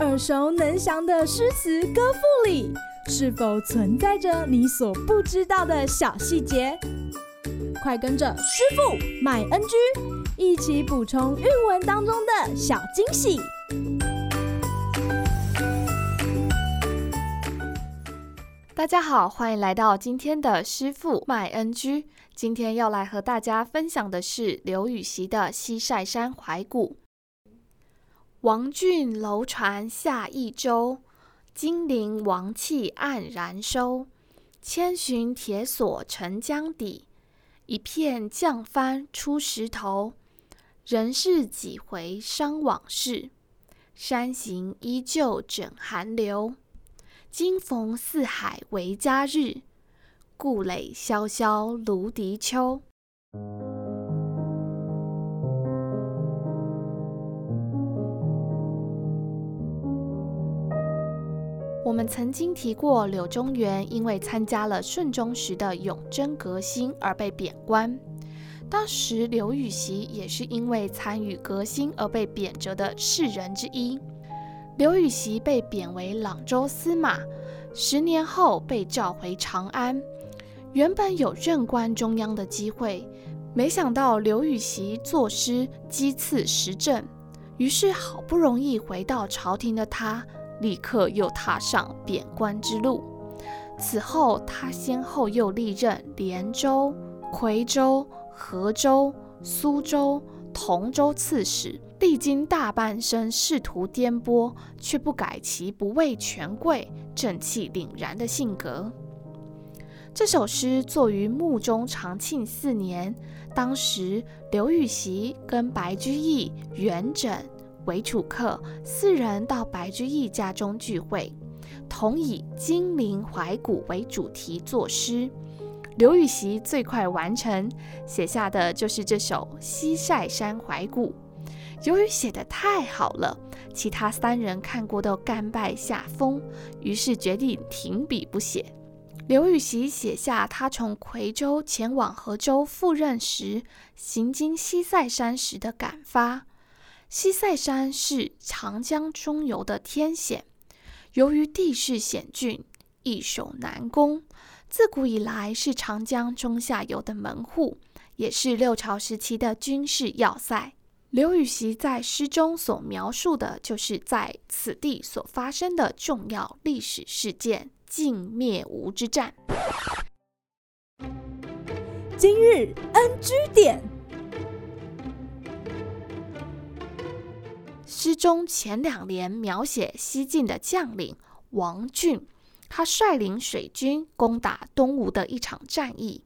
耳熟能详的诗词歌赋里，是否存在着你所不知道的小细节？快跟着师傅麦恩居一起补充韵文当中的小惊喜！大家好，欢迎来到今天的师傅麦恩居。今天要来和大家分享的是刘禹锡的《西塞山怀古》。王浚楼船下益州，金陵王气黯然收。千寻铁锁沉江底。一片降幡出石头，人事几回伤往事。山行依旧枕寒流，今逢四海为家日。故垒萧萧芦荻秋。我们曾经提过，柳宗元因为参加了顺宗时的永贞革新而被贬官。当时刘禹锡也是因为参与革新而被贬谪的士人之一。刘禹锡被贬为朗州司马，十年后被召回长安。原本有任官中央的机会，没想到刘禹锡作诗讥刺时政，于是好不容易回到朝廷的他。立刻又踏上贬官之路。此后，他先后又历任连州、夔州、和州、苏州、同州刺史，历经大半生仕途颠簸，却不改其不畏权贵、正气凛然的性格。这首诗作于穆宗长庆四年，当时刘禹锡跟白居易、元稹。韦楚客四人到白居易家中聚会，同以金陵怀古为主题作诗。刘禹锡最快完成，写下的就是这首《西塞山怀古》。由于写得太好了，其他三人看过都甘拜下风，于是决定停笔不写。刘禹锡写下他从夔州前往河州赴任时，行经西塞山时的感发。西塞山是长江中游的天险，由于地势险峻，易守难攻，自古以来是长江中下游的门户，也是六朝时期的军事要塞。刘禹锡在诗中所描述的，就是在此地所发生的重要历史事件——晋灭吴之战。今日 NG 点。诗中前两联描写西晋的将领王浚，他率领水军攻打东吴的一场战役。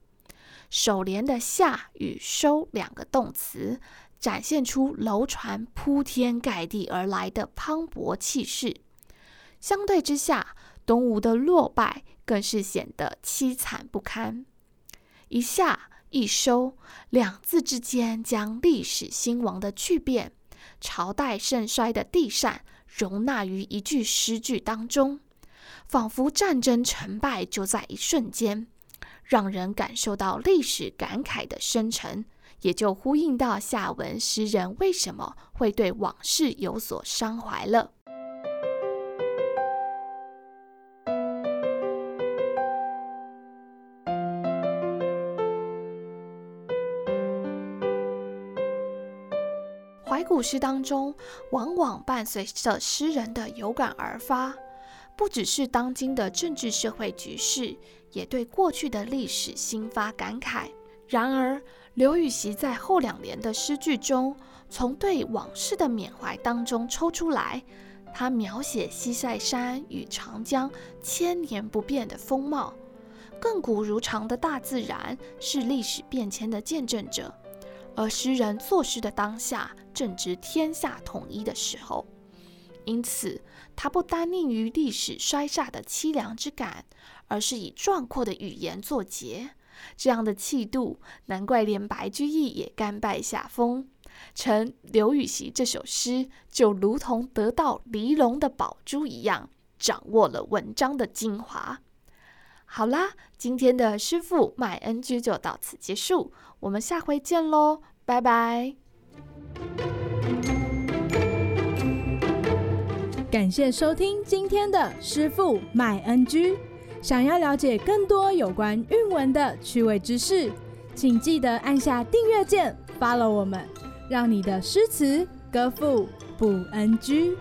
首联的“下”与“收”两个动词，展现出楼船铺天盖地而来的磅礴气势。相对之下，东吴的落败更是显得凄惨不堪。一下一收，两字之间将历史兴亡的巨变。朝代盛衰的地缮容纳于一句诗句当中，仿佛战争成败就在一瞬间，让人感受到历史感慨的深沉，也就呼应到下文诗人为什么会对往事有所伤怀了。怀古诗当中，往往伴随着诗人的有感而发，不只是当今的政治社会局势，也对过去的历史心发感慨。然而，刘禹锡在后两年的诗句中，从对往事的缅怀当中抽出来，他描写西塞山与长江千年不变的风貌，亘古如常的大自然是历史变迁的见证者。而诗人作诗的当下，正值天下统一的时候，因此他不单溺于历史衰煞的凄凉之感，而是以壮阔的语言作结。这样的气度，难怪连白居易也甘拜下风，成刘禹锡这首诗就如同得到黎龙的宝珠一样，掌握了文章的精华。好啦，今天的师傅麦恩居就到此结束，我们下回见喽，拜拜。感谢收听今天的师傅麦 NG。想要了解更多有关韵文的趣味知识，请记得按下订阅键，follow 我们，让你的诗词歌赋不 NG。